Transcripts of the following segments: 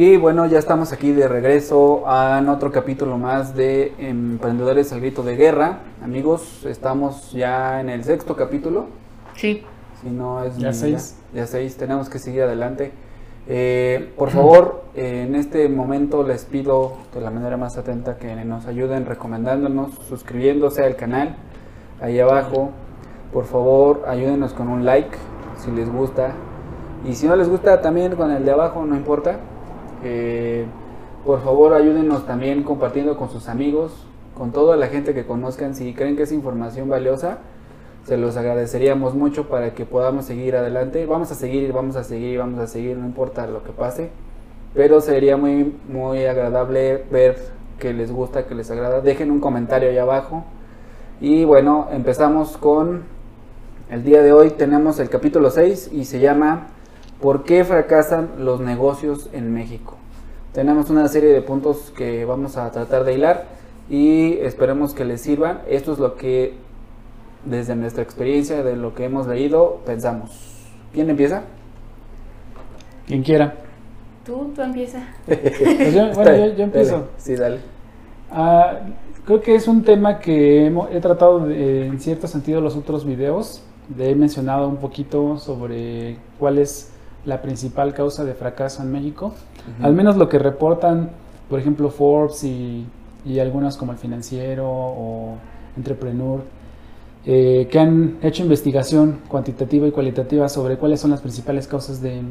Y bueno, ya estamos aquí de regreso a otro capítulo más de Emprendedores al Grito de Guerra. Amigos, estamos ya en el sexto capítulo. Sí. Si no es Ya seis. Ya, ya seis, tenemos que seguir adelante. Eh, por favor, eh, en este momento les pido de la manera más atenta que nos ayuden recomendándonos, suscribiéndose al canal ahí abajo. Por favor, ayúdenos con un like si les gusta. Y si no les gusta, también con el de abajo, no importa. Eh, por favor, ayúdenos también compartiendo con sus amigos, con toda la gente que conozcan. Si creen que es información valiosa, se los agradeceríamos mucho para que podamos seguir adelante. Vamos a seguir, vamos a seguir, vamos a seguir, no importa lo que pase. Pero sería muy, muy agradable ver que les gusta, que les agrada. Dejen un comentario ahí abajo. Y bueno, empezamos con el día de hoy. Tenemos el capítulo 6 y se llama ¿Por qué fracasan los negocios en México? Tenemos una serie de puntos que vamos a tratar de hilar y esperemos que les sirvan. Esto es lo que desde nuestra experiencia, de lo que hemos leído, pensamos. ¿Quién empieza? Quien quiera. Tú, tú empieza. Pues yo- bueno, yo, yo empiezo. Dale, Sí, dale. Ah, creo que es un tema que hemo- he tratado de- en cierto sentido los otros videos. He mencionado un poquito sobre cuál es la principal causa de fracaso en México. Al menos lo que reportan, por ejemplo, Forbes y, y algunos como el financiero o Entrepreneur, eh, que han hecho investigación cuantitativa y cualitativa sobre cuáles son las principales causas de,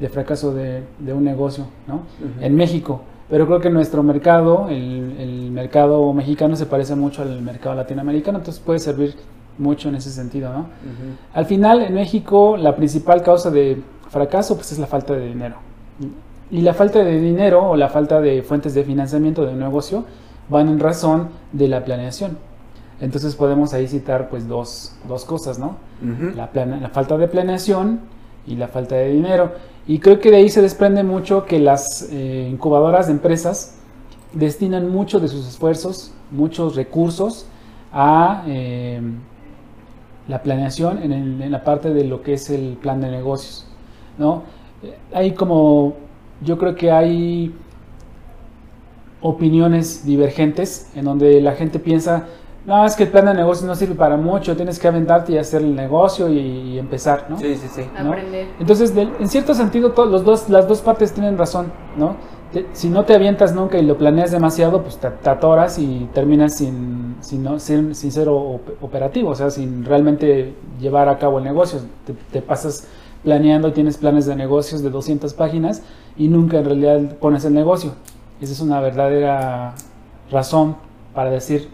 de fracaso de, de un negocio ¿no? Ujú. en México. Pero creo que nuestro mercado, el, el mercado mexicano, se parece mucho al mercado latinoamericano, entonces puede servir mucho en ese sentido. ¿no? Ujú. Al final, en México, la principal causa de fracaso pues, es la falta de dinero. Y la falta de dinero o la falta de fuentes de financiamiento de un negocio van en razón de la planeación. Entonces podemos ahí citar pues dos, dos cosas, ¿no? La, plane- la falta de planeación y la falta de dinero. Y creo que de ahí se desprende mucho que las eh, incubadoras de empresas destinan mucho de sus esfuerzos, muchos recursos a eh, la planeación en, el- en la parte de lo que es el plan de negocios. ¿No? Hay como, yo creo que hay opiniones divergentes en donde la gente piensa, no, es que el plan de negocios no sirve para mucho, tienes que aventarte y hacer el negocio y, y empezar, ¿no? Sí, sí, sí. ¿no? Aprender. Entonces, en cierto sentido, to- los dos, las dos partes tienen razón, ¿no? Te- si no te avientas nunca y lo planeas demasiado, pues te, te atoras y terminas sin, sin, no- sin, sin ser operativo, o sea, sin realmente llevar a cabo el negocio. Te, te pasas planeando tienes planes de negocios de 200 páginas y nunca en realidad pones el negocio. Esa es una verdadera razón para decir,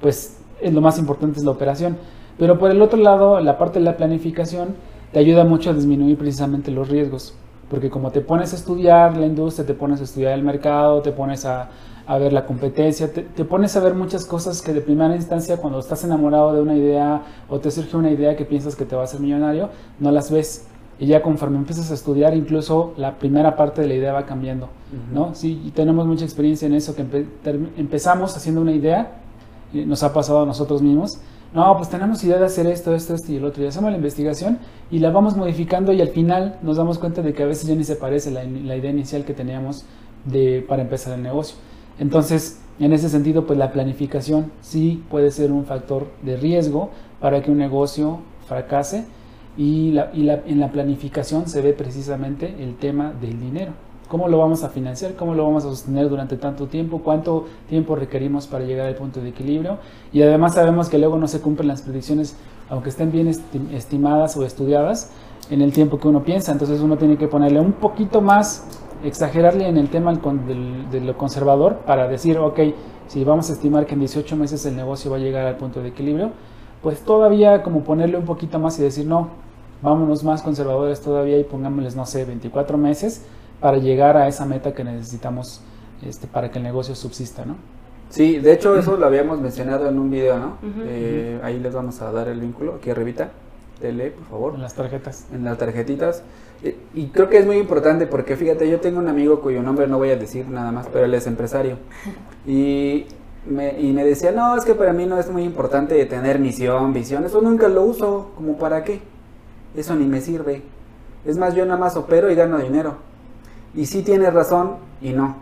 pues es lo más importante es la operación. Pero por el otro lado, la parte de la planificación te ayuda mucho a disminuir precisamente los riesgos. Porque como te pones a estudiar la industria, te pones a estudiar el mercado, te pones a, a ver la competencia, te, te pones a ver muchas cosas que de primera instancia cuando estás enamorado de una idea o te surge una idea que piensas que te va a hacer millonario, no las ves. Y ya conforme empiezas a estudiar, incluso la primera parte de la idea va cambiando. ¿no? Sí, y tenemos mucha experiencia en eso, que empe- empezamos haciendo una idea, y nos ha pasado a nosotros mismos. No, pues tenemos idea de hacer esto, esto, esto y el otro. Y hacemos la investigación y la vamos modificando y al final nos damos cuenta de que a veces ya ni se parece la, la idea inicial que teníamos de, para empezar el negocio. Entonces, en ese sentido, pues la planificación sí puede ser un factor de riesgo para que un negocio fracase y, la, y la- en la planificación se ve precisamente el tema del dinero. ¿Cómo lo vamos a financiar? ¿Cómo lo vamos a sostener durante tanto tiempo? ¿Cuánto tiempo requerimos para llegar al punto de equilibrio? Y además sabemos que luego no se cumplen las predicciones, aunque estén bien esti- estimadas o estudiadas, en el tiempo que uno piensa. Entonces uno tiene que ponerle un poquito más, exagerarle en el tema de lo conservador para decir, ok, si vamos a estimar que en 18 meses el negocio va a llegar al punto de equilibrio, pues todavía como ponerle un poquito más y decir, no, vámonos más conservadores todavía y pongámosles, no sé, 24 meses para llegar a esa meta que necesitamos este, para que el negocio subsista, ¿no? Sí, de hecho eso lo habíamos mencionado en un video, ¿no? Eh, ahí les vamos a dar el vínculo, aquí arribita, dele, por favor, En las tarjetas. en las tarjetitas. Eh, Y creo que es muy importante porque fíjate, yo tengo un amigo cuyo nombre no voy a decir nada más, pero él es empresario. Y me, y me decía, no, es que para mí no es muy importante tener misión, visión, eso nunca lo uso, como para qué, eso ni me sirve. Es más, yo nada más opero y gano dinero. Y sí tienes razón y no.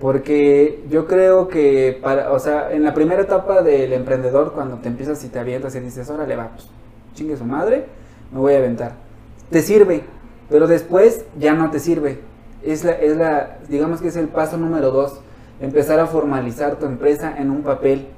Porque yo creo que, para, o sea, en la primera etapa del emprendedor, cuando te empiezas y te avientas y dices, órale, va, pues, chingue su madre, me voy a aventar. Te sirve, pero después ya no te sirve. Es la, es la, digamos que es el paso número dos, empezar a formalizar tu empresa en un papel,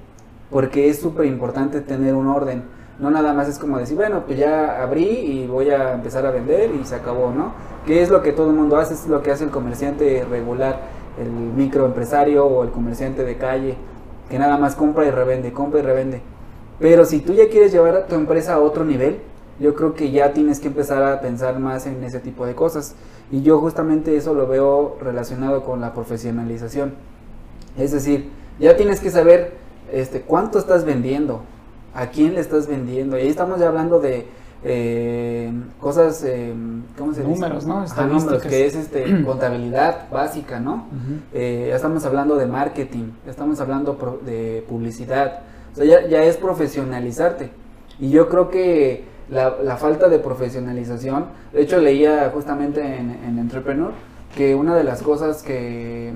porque es súper importante tener un orden. No nada más es como decir, bueno, pues ya abrí y voy a empezar a vender y se acabó, ¿no? Que es lo que todo el mundo hace, es lo que hace el comerciante regular el microempresario o el comerciante de calle, que nada más compra y revende, compra y revende. Pero si tú ya quieres llevar a tu empresa a otro nivel, yo creo que ya tienes que empezar a pensar más en ese tipo de cosas. Y yo justamente eso lo veo relacionado con la profesionalización. Es decir, ya tienes que saber este, cuánto estás vendiendo, a quién le estás vendiendo. Y ahí estamos ya hablando de eh, cosas, eh, ¿cómo se dice? Números, ¿no? Ajá, números, que es este, contabilidad básica, ¿no? Eh, ya estamos hablando de marketing, ya estamos hablando pro- de publicidad, o sea, ya, ya es profesionalizarte. Y yo creo que la, la falta de profesionalización, de hecho leía justamente en, en Entrepreneur que una de las cosas que,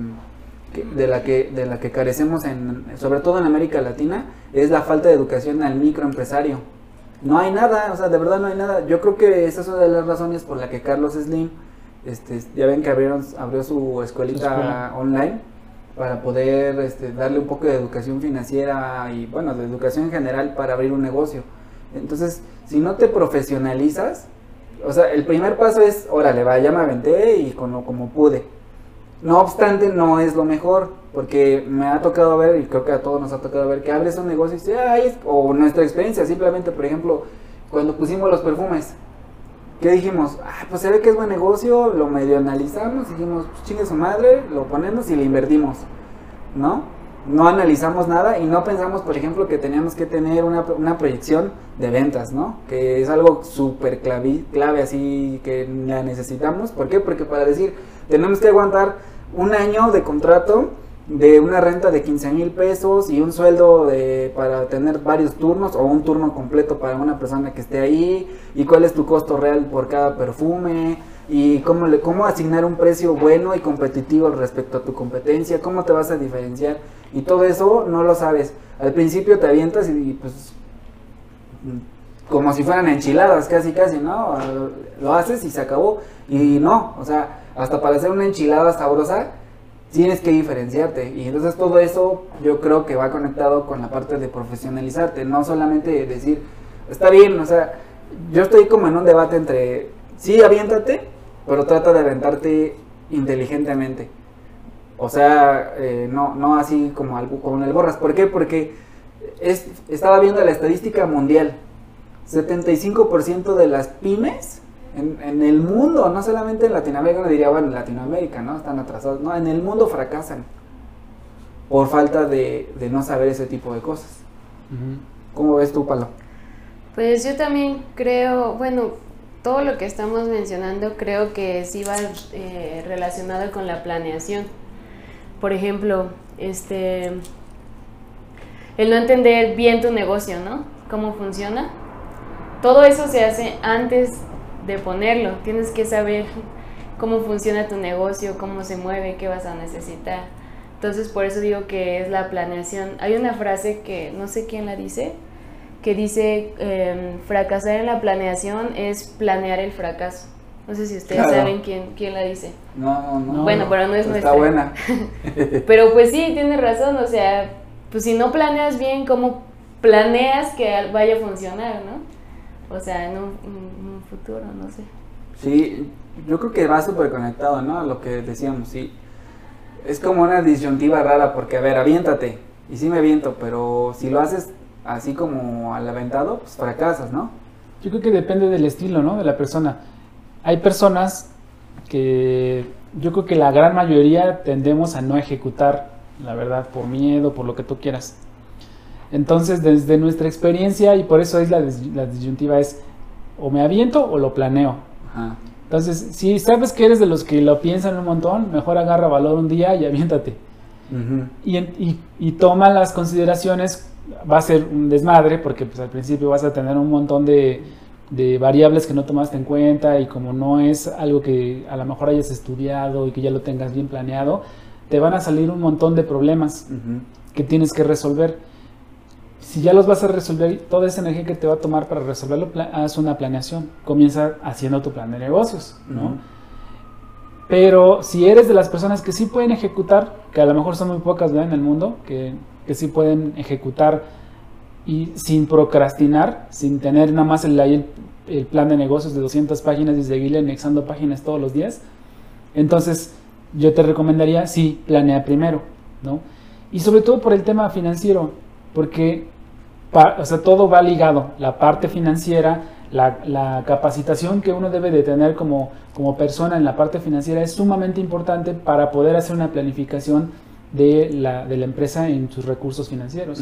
que- de, la que, de la que carecemos, en, sobre todo en América Latina, es la falta de educación al microempresario. No hay nada, o sea, de verdad no hay nada. Yo creo que esa es una de las razones por la que Carlos Slim, este, ya ven que abrieron, abrió su escuelita Su online para poder este, darle un poco de educación financiera y, bueno, de educación en general para abrir un negocio. Entonces, si no te profesionalizas, o sea, el primer paso es, órale, va, ya me aventé y con lo como pude. No obstante, no es lo mejor, porque me ha tocado ver, y creo que a todos nos ha tocado ver, que abres un negocio y dices, "Ay, es-", o nuestra experiencia, simplemente, por ejemplo, cuando pusimos los perfumes, ¿qué dijimos? Ah, pues se ve que es buen negocio, lo medio analizamos, dijimos, pues chingue su madre, lo ponemos y le invertimos, ¿no? No analizamos nada y no pensamos, por ejemplo, que teníamos que tener una, una proyección de ventas, ¿no? Que es algo súper clave, clave, así que la necesitamos. ¿Por qué? Porque para decir, tenemos que aguantar un año de contrato de una renta de 15 mil pesos y un sueldo de, para tener varios turnos o un turno completo para una persona que esté ahí y cuál es tu costo real por cada perfume y cómo, le, cómo asignar un precio bueno y competitivo respecto a tu competencia, cómo te vas a diferenciar y todo eso no lo sabes. Al principio te avientas y, pues como si fueran enchiladas, casi casi, ¿no? Lo haces y se acabó. Y no, o sea, hasta para hacer una enchilada sabrosa tienes que diferenciarte. Y entonces todo eso yo creo que va conectado con la parte de profesionalizarte, no solamente decir, está bien, o sea, yo estoy como en un debate entre, sí, aviéntate, pero trata de aventarte inteligentemente. O sea, eh, no, no así como algo como el borras. ¿Por qué? Porque es, estaba viendo la estadística mundial. 75% de las pymes en, en, el mundo, no solamente en Latinoamérica, uno diría, bueno, en Latinoamérica, ¿no? Están atrasados. No, en el mundo fracasan por falta de, de no saber ese tipo de cosas. Uh -huh. ¿Cómo ves tú, Palo? Pues yo también creo, bueno, todo lo que estamos mencionando creo que sí va eh, relacionado con la planeación. Por ejemplo, este, el no entender bien tu negocio, ¿no? Cómo funciona. Todo eso se hace antes de ponerlo. Tienes que saber cómo funciona tu negocio, cómo se mueve, qué vas a necesitar. Entonces, por eso digo que es la planeación. Hay una frase que no sé quién la dice, que dice, eh, fracasar en la planeación es planear el fracaso. No sé si ustedes claro. saben quién, quién la dice. No, no, no. Bueno, pero no es Está nuestra. buena. pero pues sí, tiene razón. O sea, pues si no planeas bien, ¿cómo planeas que vaya a funcionar, no? O sea, en un, en un futuro, no sé. Sí, yo creo que va súper conectado, ¿no? A lo que decíamos, sí. Es como una disyuntiva rara porque, a ver, aviéntate. Y sí me aviento, pero si lo haces así como al aventado, pues fracasas, ¿no? Yo creo que depende del estilo, ¿no? De la persona. Hay personas que yo creo que la gran mayoría tendemos a no ejecutar, la verdad, por miedo, por lo que tú quieras. Entonces, desde nuestra experiencia, y por eso es la, la disyuntiva, es o me aviento o lo planeo. Ajá. Entonces, si sabes que eres de los que lo piensan un montón, mejor agarra valor un día y aviéntate. Uh -huh. y, y, y, toma las consideraciones, va a ser un desmadre porque pues, al principio vas a tener un montón de de variables que no tomaste en cuenta y como no es algo que a lo mejor hayas estudiado y que ya lo tengas bien planeado, te van a salir un montón de problemas que tienes que resolver. Si ya los vas a resolver, toda esa energía que te va a tomar para resolverlo, haz una planeación. Comienza haciendo tu plan de negocios, ¿no? Pero si eres de las personas que sí pueden ejecutar, que a lo mejor son muy pocas ¿verdad? en el mundo, que, que sí pueden ejecutar y sin procrastinar, sin tener nada más el, el, el plan de negocios de 200 páginas y seguirle anexando páginas todos los días, entonces yo te recomendaría, sí, planea primero, ¿no? Y sobre todo por el tema financiero, porque pa- o sea, todo va ligado, la parte financiera, la, la capacitación que uno debe de tener como, como persona en la parte financiera es sumamente importante para poder hacer una planificación de la, de la empresa en sus recursos financieros.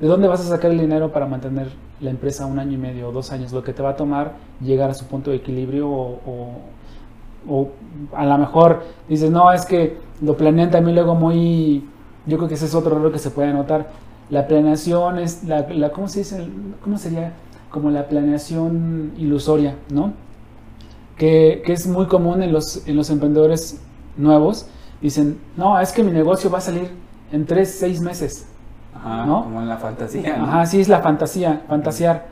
¿De dónde vas a sacar el dinero para mantener la empresa un año y medio o dos años? Lo que te va a tomar llegar a su punto de equilibrio o, o- o a lo mejor dices, no, es que lo planean también luego muy... Yo creo que ese es otro error que se puede notar. La planeación es, la, la- ¿cómo se dice? ¿Cómo sería? Como la planeación ilusoria, ¿no? Que, que es muy común en los, en los emprendedores nuevos. Dicen, no, es que mi negocio va a salir en tres, seis meses. Ajá, ¿No? Como en la fantasía. ¿no? Ajá, sí, es la fantasía, fantasear.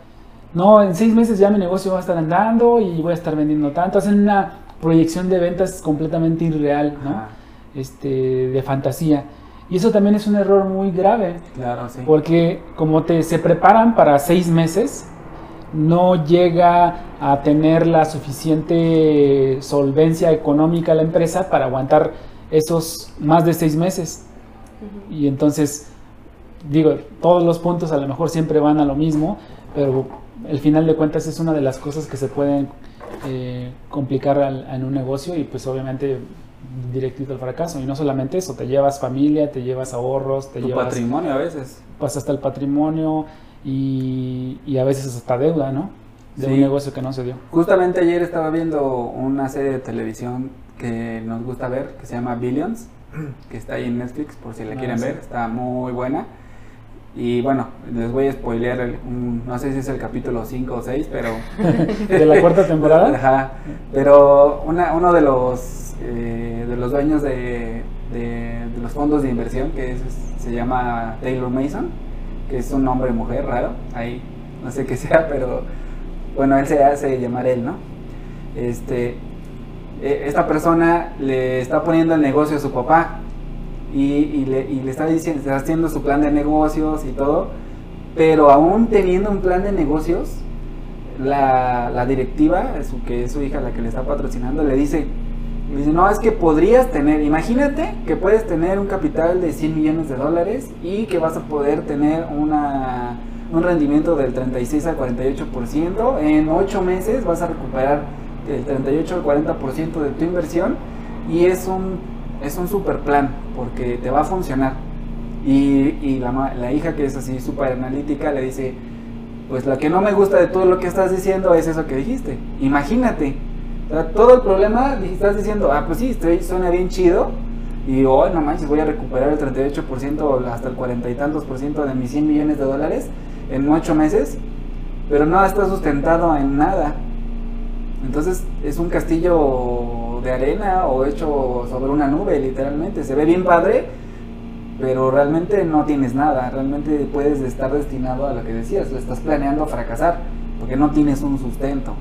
No, en seis meses ya mi negocio va a estar andando y voy a estar vendiendo tanto. Hacen una proyección de ventas completamente irreal, ¿no? Ajá, Este, de fantasía. Y eso también es un error muy grave, Claro, sí. porque como te se preparan para seis meses, no llega a tener la suficiente solvencia económica la empresa para aguantar esos más de seis meses. Y entonces, digo, todos los puntos a lo mejor siempre van a lo mismo, pero el final de cuentas es una de las cosas que se pueden eh, complicar al- en un negocio y pues obviamente directito al fracaso. Y no solamente eso, te llevas familia, te llevas ahorros, te tu llevas patrimonio a veces. pues hasta el patrimonio y, y a veces hasta deuda, ¿no? De un Sí. negocio que no se dio. Justamente ayer estaba viendo una serie de televisión que nos gusta ver, que se llama Billions, que está ahí en Netflix, por si la Ah, quieren sí. ver, está muy buena. Y bueno, les voy a spoilear, el- un- no sé si es el capítulo 5 o 6, pero... De la cuarta temporada. Ajá, pero una, uno de los, eh, de los dueños de, de- de los fondos de inversión, que es- se llama Taylor Mason, que es un hombre mujer raro, ahí no sé qué sea, pero bueno, él se hace llamar él, ¿no? Este, eh, esta persona le está poniendo el negocio a su papá y, le, está diciendo, está haciendo su plan de negocios y todo, pero aún teniendo un plan de negocios, la, la directiva, su, que es su hija la que le está patrocinando, le dice, le dice, no, es que podrías tener, imagínate que puedes tener un capital de 100 millones de dólares y que vas a poder tener una, un rendimiento del 36 al 48%, en 8 meses vas a recuperar el 38 al 40% de tu inversión y es un, es un super plan porque te va a funcionar. Y, y la, la hija que es así súper analítica le dice, pues lo que no me gusta de todo lo que estás diciendo es eso que dijiste. Imagínate. Todo el problema, estás diciendo, ah, pues sí, estoy, suena bien chido. Y hoy no manches, voy a recuperar el 38% hasta el 40 y tantos por ciento de mis 100 millones de dólares en 8 meses. Pero no está sustentado en nada. Entonces es un castillo de arena o hecho sobre una nube, literalmente. Se ve bien padre, pero realmente no tienes nada. Realmente puedes estar destinado a lo que decías, lo estás planeando fracasar, porque no tienes un sustento,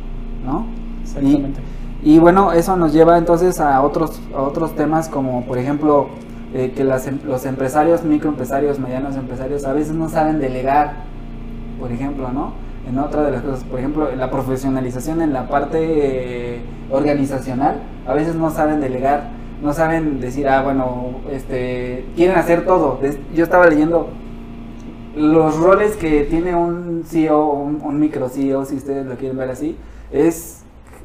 ¿no? Exactamente. Y bueno, eso nos lleva entonces a otros, a otros temas como por ejemplo eh, que las em- los empresarios, microempresarios, medianos empresarios a veces no saben delegar, por ejemplo, ¿no? En otra de las cosas, por ejemplo, la profesionalización en la parte eh, organizacional, a veces no saben delegar, no saben decir, ah, bueno, este, quieren hacer todo. Yo estaba leyendo los roles que tiene un CEO, un, un micro CEO, si ustedes lo quieren ver así, es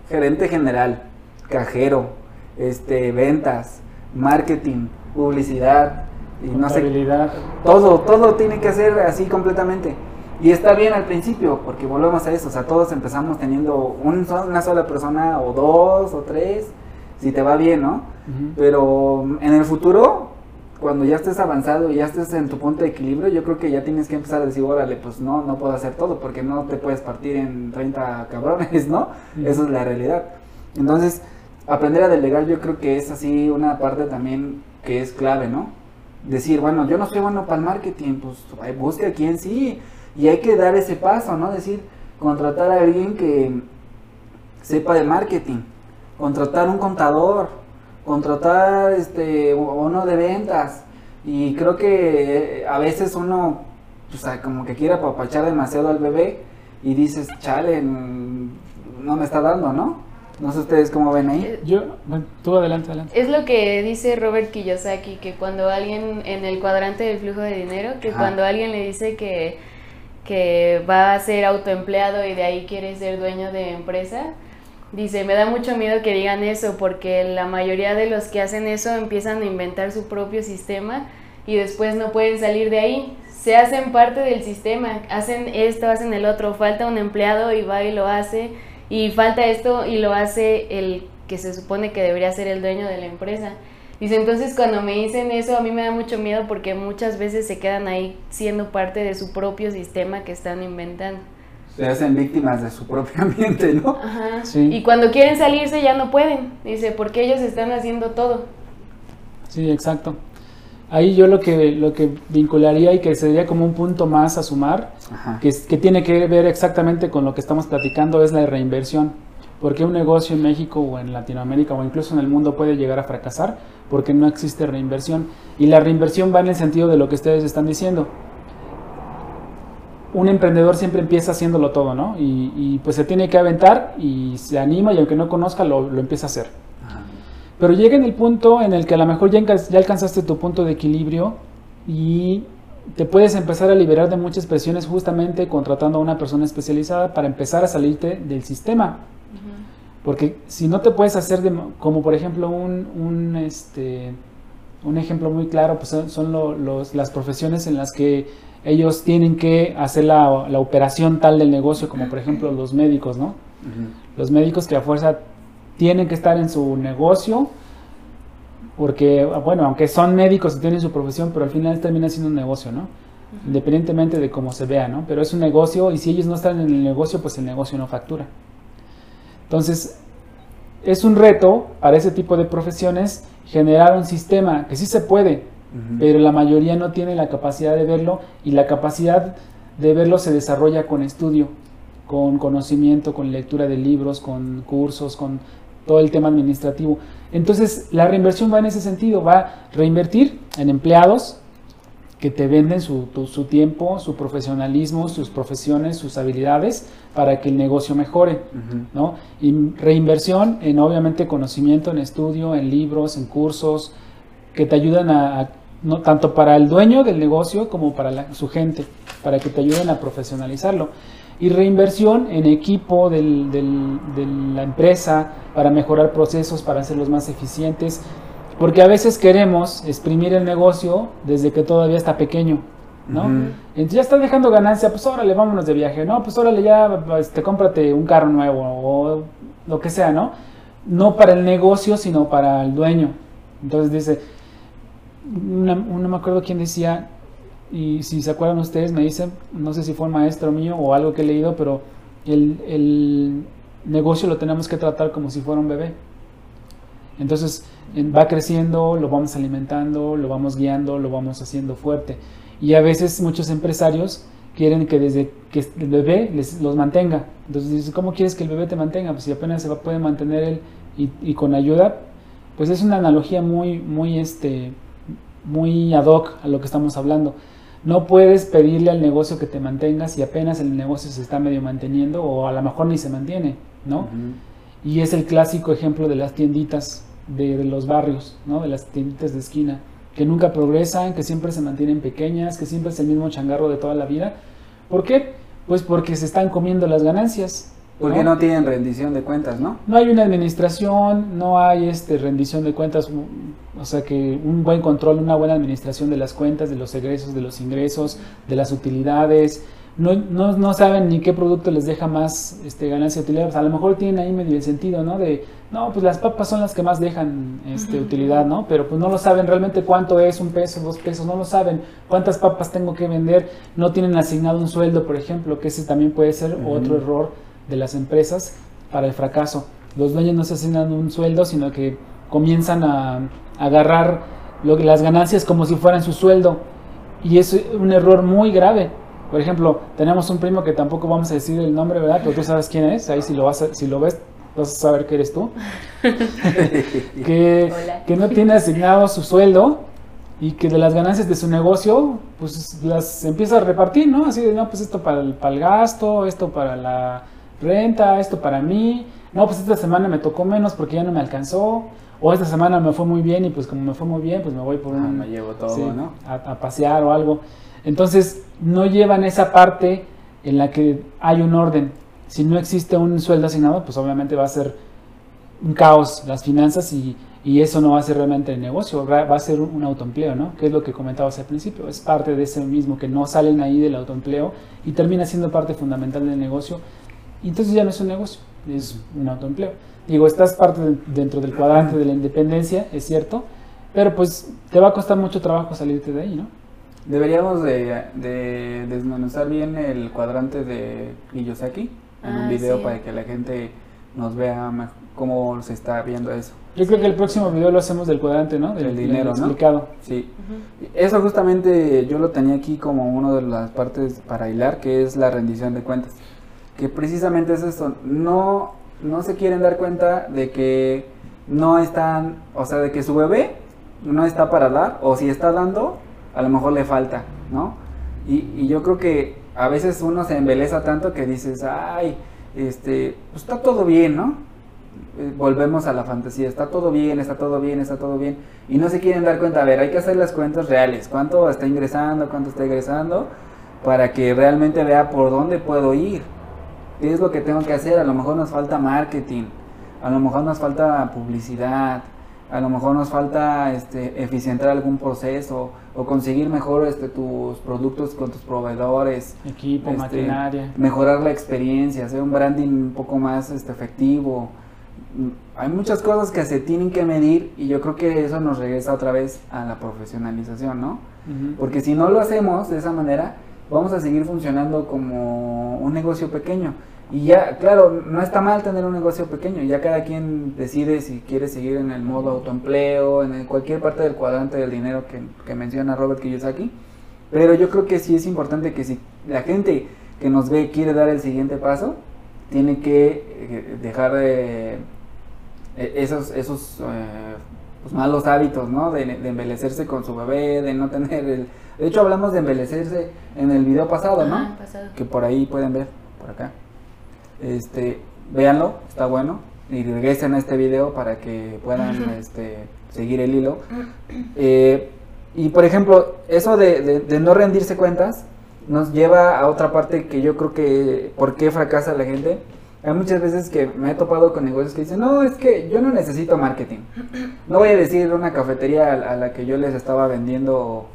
gerente general, cajero, este, ventas, marketing, publicidad y no sé, todo, todo tiene que ser así completamente. Y está bien al principio, porque volvemos a eso, o sea, todos empezamos teniendo un una sola persona o dos o tres, si te va bien, ¿no? Ujú. Pero en el futuro cuando ya estés avanzado y ya estés en tu punto de equilibrio, yo creo que ya tienes que empezar a decir, órale, pues no, no puedo hacer todo porque no te puedes partir en 30 cabrones, ¿no? Ujú. Esa es la realidad. Entonces, aprender a delegar yo creo que es así una parte también que es clave, ¿no? Decir, bueno, yo no soy bueno para el marketing, pues busque a quien sí. Y hay que dar ese paso, ¿no? Decir, contratar a alguien que sepa de marketing, contratar un contador, contratar este uno de ventas. Y creo que eh, a veces uno, o sea, como que quiere apapachar demasiado al bebé y dices, chale, no me está dando, ¿no? No sé ustedes cómo ven ahí. Yo, bueno, tú adelante, adelante. Es lo que dice Robert Kiyosaki, que cuando alguien en el cuadrante del flujo de dinero, que Ajá. cuando alguien le dice que, que va a ser autoempleado y de ahí quiere ser dueño de empresa, dice, me da mucho miedo que digan eso, porque la mayoría de los que hacen eso empiezan a inventar su propio sistema y después no pueden salir de ahí. Se hacen parte del sistema, hacen esto, hacen el otro, falta un empleado y va y lo hace, y falta esto y lo hace el que se supone que debería ser el dueño de la empresa. Dice, entonces cuando me dicen eso a mí me da mucho miedo porque muchas veces se quedan ahí siendo parte de su propio sistema que están inventando. Se hacen víctimas de su propio ambiente, ¿no? Ajá. Sí. Y cuando quieren salirse ya no pueden. Dice, porque ellos están haciendo todo. Sí, exacto. Ahí yo lo que, lo que vincularía y que sería como un punto más a sumar, Ajá. que, es- que tiene que ver exactamente con lo que estamos platicando, es la reinversión. Porque un negocio en México o en Latinoamérica o incluso en el mundo puede llegar a fracasar porque no existe reinversión. Y la reinversión va en el sentido de lo que ustedes están diciendo. Un emprendedor siempre empieza haciéndolo todo, ¿no? Y, y, pues se tiene que aventar y se anima y aunque no conozca lo, lo empieza a hacer. Ajá. Pero llega en el punto en el que a lo mejor ya, ya alcanzaste tu punto de equilibrio y te puedes empezar a liberar de muchas presiones justamente contratando a una persona especializada para empezar a salirte del sistema. Porque si no te puedes hacer de, como por ejemplo un, un, este, un ejemplo muy claro, pues son, son lo- los, las profesiones en las que ellos tienen que hacer la, la operación tal del negocio, como por ejemplo los médicos, ¿no? Los médicos que a fuerza tienen que estar en su negocio, porque, bueno, aunque son médicos y tienen su profesión, pero al final termina siendo un negocio, ¿no? Independientemente de cómo se vea, ¿no? Pero es un negocio y si ellos no están en el negocio, pues el negocio no factura. Entonces, es un reto para ese tipo de profesiones generar un sistema que sí se puede, pero la mayoría no tiene la capacidad de verlo y la capacidad de verlo se desarrolla con estudio, con conocimiento, con lectura de libros, con cursos, con todo el tema administrativo. Entonces, la reinversión va en ese sentido, va a reinvertir en empleados que te venden su, tu- su tiempo, su profesionalismo, sus profesiones, sus habilidades para que el negocio mejore. ¿no? Y reinversión en obviamente conocimiento, en estudio, en libros, en cursos, que te ayudan a, a- no tanto para el dueño del negocio como para la- su gente, para que te ayuden a profesionalizarlo. Y reinversión en equipo del- del- de la empresa para mejorar procesos, para hacerlos más eficientes, porque a veces queremos exprimir el negocio desde que todavía está pequeño, ¿no? Entonces ya está dejando ganancia, pues órale, vámonos de viaje, ¿no? Pues órale, ya, este, cómprate un carro nuevo o lo que sea, ¿no? No para el negocio, sino para el dueño. Entonces dice, un- no me acuerdo quién decía, y si se acuerdan ustedes, me dicen, no sé si fue un maestro mío o algo que he leído, pero el, el negocio lo tenemos que tratar como si fuera un bebé. Entonces en- va creciendo, lo vamos alimentando, lo vamos guiando, lo vamos haciendo fuerte. Y a veces muchos empresarios quieren que desde que el bebé les, los mantenga. Entonces dices, ¿cómo quieres que el bebé te mantenga? Pues si apenas se va, puede mantener él y, y con ayuda, pues es una analogía muy, muy, este, muy ad hoc a lo que estamos hablando. No puedes pedirle al negocio que te mantenga si apenas el negocio se está medio manteniendo o a lo mejor ni se mantiene, ¿no? Y es el clásico ejemplo de las tienditas de, de los barrios, ¿no? De las tienditas de esquina, que nunca progresan, que siempre se mantienen pequeñas, que siempre es el mismo changarro de toda la vida. ¿Por qué? Pues porque se están comiendo las ganancias. Porque no tienen rendición de cuentas, ¿no? No hay una administración, no hay este rendición de cuentas, u- o sea que un buen control, una buena administración de las cuentas, de los egresos, de los ingresos, de las utilidades, no, no, no saben ni qué producto les deja más este, ganancia utilidad. Pues a lo mejor tienen ahí medio el sentido, ¿no? De, no, pues las papas son las que más dejan este, utilidad, ¿no? Pero pues no lo saben realmente cuánto es un peso, dos pesos, no lo saben cuántas papas tengo que vender, no tienen asignado un sueldo, por ejemplo, que ese también puede ser otro error de las empresas para el fracaso. Los dueños no se asignan un sueldo, sino que comienzan a, agarrar lo, las ganancias como si fueran su sueldo. Y es un error muy grave. Por ejemplo, tenemos un primo que tampoco vamos a decir el nombre, ¿verdad? Pero tú sabes quién es. Ahí si lo, vas si lo ves, vas a saber que eres tú. que, que no tiene asignado su sueldo y que de las ganancias de su negocio, pues las empieza a repartir, ¿no? Así de, no, pues esto para el, para el gasto, esto para la renta, esto para mí. No, pues esta semana me tocó menos porque ya no me alcanzó. O esta semana me fue muy bien y pues como me fue muy bien, pues me voy por Ah, un, me llevo todo, sí, ¿no? a, a pasear o algo. Entonces, no llevan esa parte en la que hay un orden. Si no existe un sueldo asignado, pues obviamente va a ser un caos las finanzas y, y eso no va a ser realmente el negocio, va a ser un autoempleo, ¿no? Que es lo que comentabas al principio, es parte de ese mismo que no salen ahí del autoempleo y termina siendo parte fundamental del negocio y entonces ya no es un negocio, es un autoempleo. Digo, estás parte de- dentro del cuadrante de la independencia, es cierto, pero pues te va a costar mucho trabajo salirte de ahí, ¿no? Deberíamos de, de desmenuzar bien el cuadrante de Kiyosaki en un video sí. para que la gente nos vea mej- cómo se está viendo eso. Yo creo que el próximo video lo hacemos del cuadrante, ¿no? Del dinero, ¿no? explicado. Sí. Eso justamente yo lo tenía aquí como una de las partes para hilar, que es la rendición de cuentas. Que precisamente es esto, no, no se quieren dar cuenta de que no están, o sea, de que su bebé no está para dar, o si está dando, a lo mejor le falta, ¿no? Y, y yo creo que a veces uno se embeleza tanto que dices, ay, este, pues está todo bien, ¿no? eh, volvemos a la fantasía, está todo bien, está todo bien, está todo bien, y no se quieren dar cuenta, a ver, hay que hacer las cuentas reales, cuánto está ingresando, cuánto está ingresando, para que realmente vea por dónde puedo ir, qué es lo que tengo que hacer, a lo mejor nos falta marketing, a lo mejor nos falta publicidad, a lo mejor nos falta este, eficientar algún proceso o conseguir mejor este, tus productos con tus proveedores, Equipo, este, maquinaria. mejorar la experiencia, hacer un branding un poco más este, efectivo. Hay muchas cosas que se tienen que medir y yo creo que eso nos regresa otra vez a la profesionalización, ¿no? Porque si no lo hacemos de esa manera, vamos a seguir funcionando como un negocio pequeño. Y ya, claro, no está mal tener un negocio pequeño, ya cada quien decide si quiere seguir en el modo autoempleo, en el- cualquier parte del cuadrante del dinero que, que menciona Robert Kiyosaki. Pero yo creo que sí es importante que si la gente que nos ve quiere dar el siguiente paso, tiene que eh, dejar de eh, esos, esos eh, pues, malos hábitos, ¿no? De, de embelecerse con su bebé, de no tener el... De hecho hablamos de embelecerse en el video pasado, ¿no? Pasado. que por ahí pueden ver, por acá. Este, véanlo, está bueno. Y regresen a este video para que puedan este, seguir el hilo. Eh, y por ejemplo, eso de, de- de no rendirse cuentas nos lleva a otra parte que yo creo que por qué fracasa la gente. Hay muchas veces que me he topado con negocios que dicen, no, es que yo no necesito marketing. No voy a decir una cafetería a, a la que yo les estaba vendiendo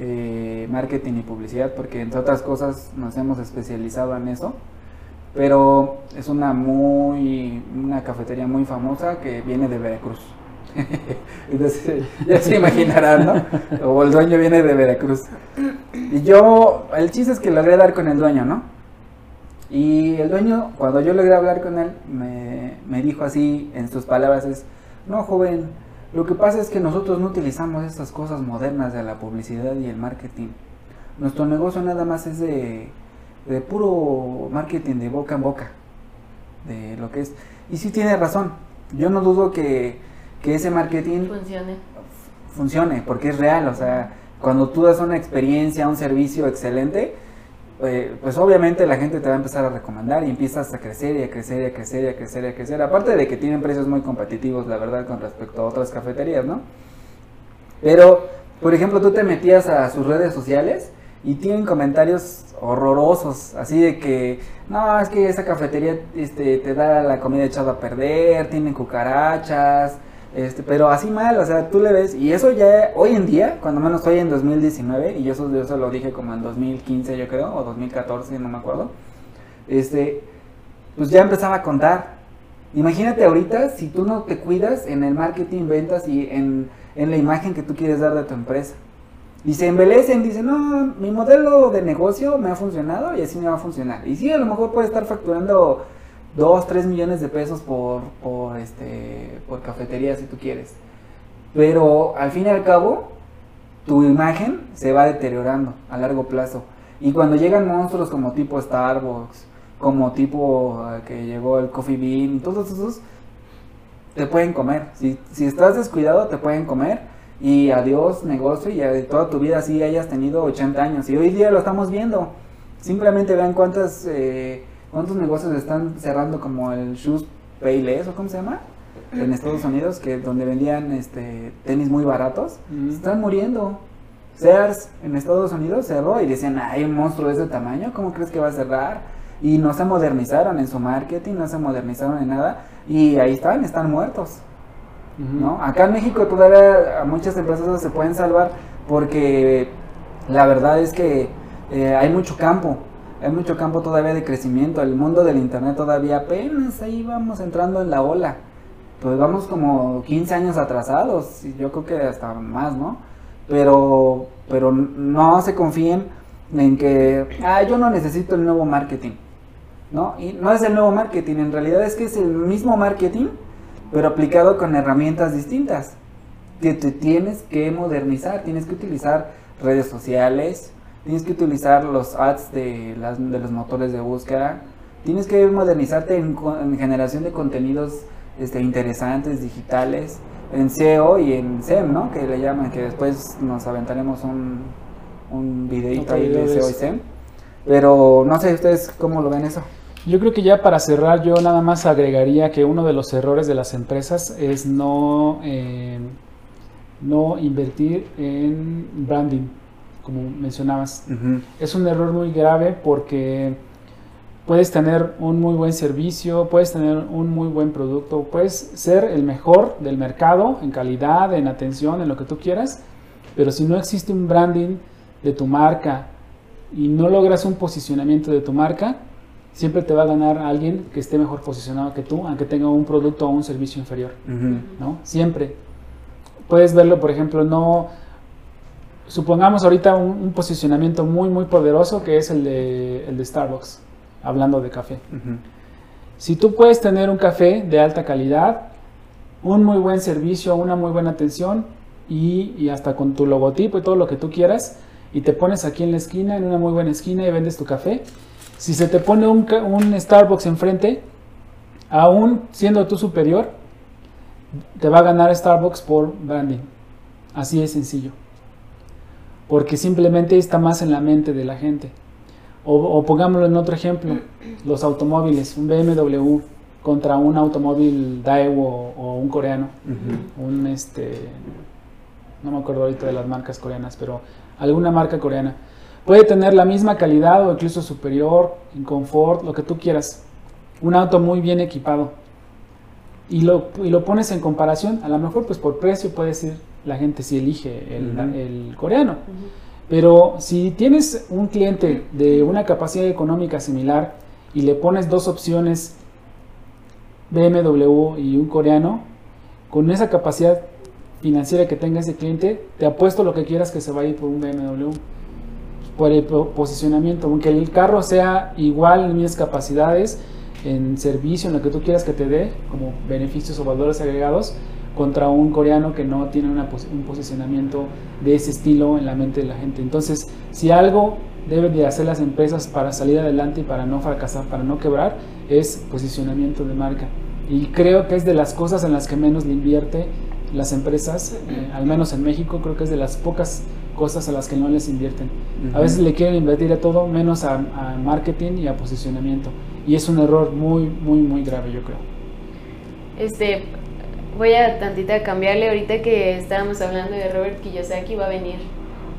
eh, marketing y publicidad, porque entre otras cosas nos hemos especializado en eso. Pero es una muy una cafetería muy famosa que viene de Veracruz. Ya se imaginarán, ¿no? O el dueño viene de Veracruz. Y yo, el chiste es que logré dar con el dueño, ¿no? Y el dueño, cuando yo logré hablar con él, me, me dijo así, en sus palabras, es, no, joven, lo que pasa es que nosotros no utilizamos estas cosas modernas de la publicidad y el marketing. Nuestro negocio nada más es de, de puro marketing de boca en boca, de lo que es. Y sí tiene razón, yo no dudo que, que ese marketing Funcione. funcione, porque es real, o sea, cuando tú das una experiencia, un servicio excelente, eh, pues obviamente la gente te va a empezar a recomendar y empiezas a crecer y a crecer y a crecer y a crecer y a crecer, aparte de que tienen precios muy competitivos, la verdad, con respecto a otras cafeterías, ¿no? Pero, por ejemplo, tú te metías a sus redes sociales y tienen comentarios horrorosos, así de que, no, es que esa cafetería este, te da la comida echada a perder, tienen cucarachas, Este, pero así mal, o sea, tú le ves, y eso ya hoy en día, cuando menos estoy en 2019, y yo eso, yo eso lo dije como en 2015 yo creo, o 2014, no me acuerdo, este, pues ya empezaba a contar. Imagínate ahorita si tú no te cuidas en el marketing, ventas y en, en la imagen que tú quieres dar de tu empresa. Y se embelecen, dicen, no, mi modelo de negocio me ha funcionado y así me va a funcionar. Y sí, a lo mejor puede estar facturando 2, 3 millones de pesos por, por, este, por cafetería si tú quieres. Pero al fin y al cabo, tu imagen se va deteriorando a largo plazo. Y cuando llegan monstruos como tipo Starbucks, como tipo eh, que llegó el Coffee Bean todos esos, te pueden comer. Si, si estás descuidado, te pueden comer. Y adiós negocio y a toda tu vida así hayas tenido 80 años. Y hoy día lo estamos viendo. Simplemente vean cuántas... Eh, ¿Cuántos negocios están cerrando como el Shoes Payless o cómo se llama? En Estados Unidos, que donde vendían este tenis muy baratos, están muriendo. Sears en Estados Unidos cerró y decían, hay un monstruo de ese tamaño, ¿cómo crees que va a cerrar? Y no se modernizaron en su marketing, no se modernizaron en nada, y ahí están, están muertos. ¿No? Acá en México todavía muchas empresas se pueden salvar porque la verdad es que eh, hay mucho campo, hay mucho campo todavía de crecimiento. El mundo del internet todavía apenas ahí vamos entrando en la ola. Pues vamos como 15 años atrasados, yo creo que hasta más, ¿no? Pero, pero no se confíen en que, ah, yo no necesito el nuevo marketing, ¿no? Y no es el nuevo marketing, en realidad es que es el mismo marketing, pero aplicado con herramientas distintas. Que te tienes que modernizar, tienes que utilizar redes sociales, tienes que utilizar los ads de, las, de los motores de búsqueda, tienes que modernizarte en, generación de contenidos este, interesantes, digitales, en SEO y en SEM, ¿no? Que le llaman, que después nos aventaremos un, un videito ahí de SEO y SEM. Pero no sé ustedes cómo lo ven eso. Yo creo que ya para cerrar yo nada más agregaría que uno de los errores de las empresas es no, eh, no invertir en branding como mencionabas. Es un error muy grave porque puedes tener un muy buen servicio, puedes tener un muy buen producto, puedes ser el mejor del mercado en calidad, en atención, en lo que tú quieras, pero si no existe un branding de tu marca y no logras un posicionamiento de tu marca, siempre te va a ganar alguien que esté mejor posicionado que tú, aunque tenga un producto o un servicio inferior, ¿no? Siempre. Puedes verlo, por ejemplo, no supongamos ahorita un, posicionamiento muy, muy poderoso que es el de, el de Starbucks, hablando de café. Si tú puedes tener un café de alta calidad, un muy buen servicio, una muy buena atención y, hasta con tu logotipo y todo lo que tú quieras, y te pones aquí en la esquina, en una muy buena esquina y vendes tu café, si se te pone un, un Starbucks enfrente, aún siendo tú superior, te va a ganar Starbucks por branding. Así es sencillo porque simplemente está más en la mente de la gente. O, pongámoslo en otro ejemplo, los automóviles, un BMW contra un automóvil Daewoo o, un coreano, un este, no me acuerdo ahorita de las marcas coreanas, pero alguna marca coreana. Puede tener la misma calidad o incluso superior, en confort, lo que tú quieras. Un auto muy bien equipado. Y lo, y lo pones en comparación, a lo mejor pues por precio puede ser la gente sí elige el, coreano. Pero si tienes un cliente de una capacidad económica similar y le pones dos opciones, BMW y un coreano, con esa capacidad financiera que tenga ese cliente, te apuesto lo que quieras que se vaya por un BMW. Por el posicionamiento, aunque el carro sea igual en mis capacidades, en servicio, en lo que tú quieras que te dé, como beneficios o valores agregados, contra un coreano que no tiene un posicionamiento de ese estilo en la mente de la gente. Entonces, si algo deben de hacer las empresas para salir adelante y para no fracasar, para no quebrar, es posicionamiento de marca. Y creo que es de las cosas en las que menos le invierte las empresas, eh, al menos en México, creo que es de las pocas cosas a las que no les invierten. A veces le quieren invertir a todo menos a, a marketing y a posicionamiento. Y es un error muy, muy, muy grave, yo creo. Este, voy a tantita cambiarle ahorita que estábamos hablando de Robert Kiyosaki va a venir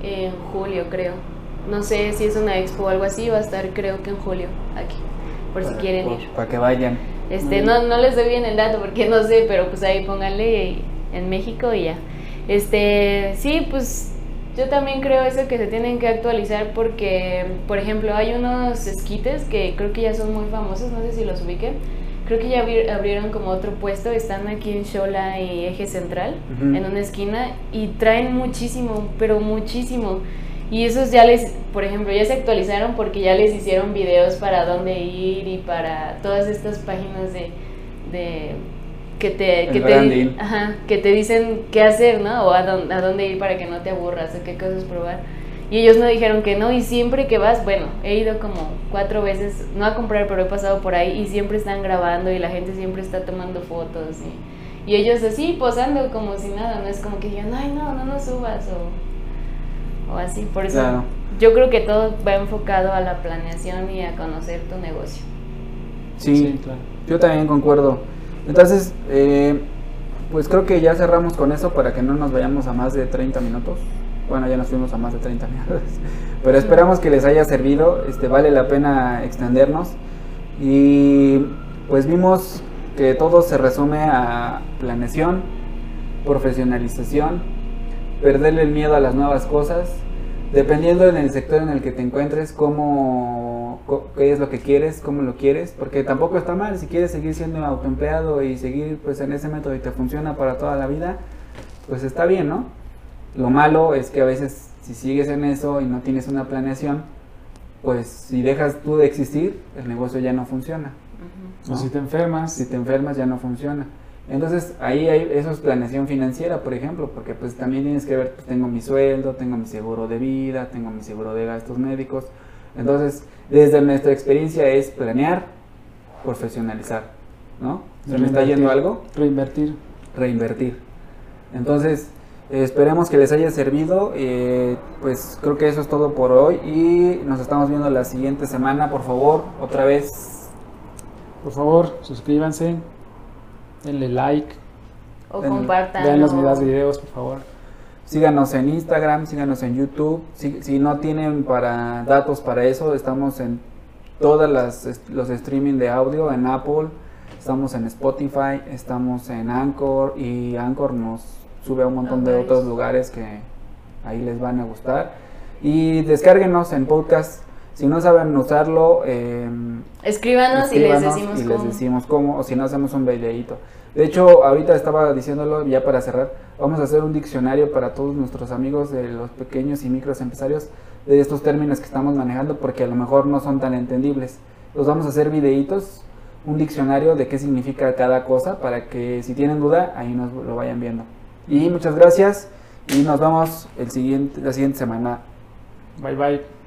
en julio creo no sé si es una expo o algo así va a estar creo que en julio aquí por si quieren ir para que vayan este no, no les doy bien el dato porque no sé pero pues ahí pónganle en México y ya. Este, sí, pues yo también creo eso que se tienen que actualizar porque, por ejemplo, hay unos esquites que creo que ya son muy famosos, no sé si los ubiquen. Creo que ya abrieron como otro puesto, están aquí en Shola y Eje Central, en una esquina, y traen muchísimo, pero muchísimo. Y esos ya les, por ejemplo, ya se actualizaron porque ya les hicieron videos para dónde ir y para todas estas páginas de, de que te, que te, ajá, que te dicen qué hacer, ¿no? O a dónde, a dónde ir para que no te aburras o qué cosas probar. Y ellos no dijeron que no y siempre que vas, bueno, he ido como cuatro veces, no a comprar, pero he pasado por ahí y siempre están grabando y la gente siempre está tomando fotos y, y ellos así posando como si nada, no es como que digan, ay no, no nos subas o o así. Por eso yo creo que todo va enfocado a la planeación y a conocer tu negocio. Sí, claro. Yo también concuerdo. Entonces, eh, pues creo que ya cerramos con eso para que no nos vayamos a más de 30 minutos. Bueno, ya nos fuimos a más de 30 minutos. Pero esperamos que les haya servido. Este, vale la pena extendernos. Y pues vimos que todo se resume a planeación, profesionalización, perderle el miedo a las nuevas cosas, dependiendo en el sector en el que te encuentres, cómo, qué es lo que quieres, cómo lo quieres, porque tampoco está mal, si quieres seguir siendo autoempleado y seguir pues en ese método y te funciona para toda la vida, pues está bien, ¿no? Lo malo es que a veces si sigues en eso y no tienes una planeación, pues si dejas tú de existir, el negocio ya no funciona. O si te enfermas. Si te enfermas ya no funciona. Entonces ahí hay, eso es planeación financiera, por ejemplo, porque pues también tienes que ver, pues, tengo mi sueldo, tengo mi seguro de vida, tengo mi seguro de gastos médicos. Entonces, desde nuestra experiencia es planear, profesionalizar, ¿no? ¿Se me está yendo algo? Reinvertir. Reinvertir. Entonces, esperemos que les haya servido. Eh, pues creo que eso es todo por hoy y nos estamos viendo la siguiente semana. Por favor, otra vez. Por favor, suscríbanse denle like. O compartan. Vean los videos, por favor. Síganos en Instagram, síganos en YouTube. Si, no tienen para datos para eso, estamos en todas las los streaming de audio en Apple, estamos en Spotify, estamos en Anchor y Anchor nos sube a un montón de otros lugares que ahí les van a gustar. Y descárguenos en podcast. Si no saben usarlo, eh, escríbanos, y les decimos y les decimos cómo, o si no hacemos un videíto. De hecho, ahorita estaba diciéndolo ya para cerrar, vamos a hacer un diccionario para todos nuestros amigos de los pequeños y micros empresarios de estos términos que estamos manejando porque a lo mejor no son tan entendibles. Los vamos a hacer videitos, un diccionario de qué significa cada cosa para que si tienen duda ahí nos lo vayan viendo. Y muchas gracias y nos vemos el siguiente, la siguiente semana. Bye bye.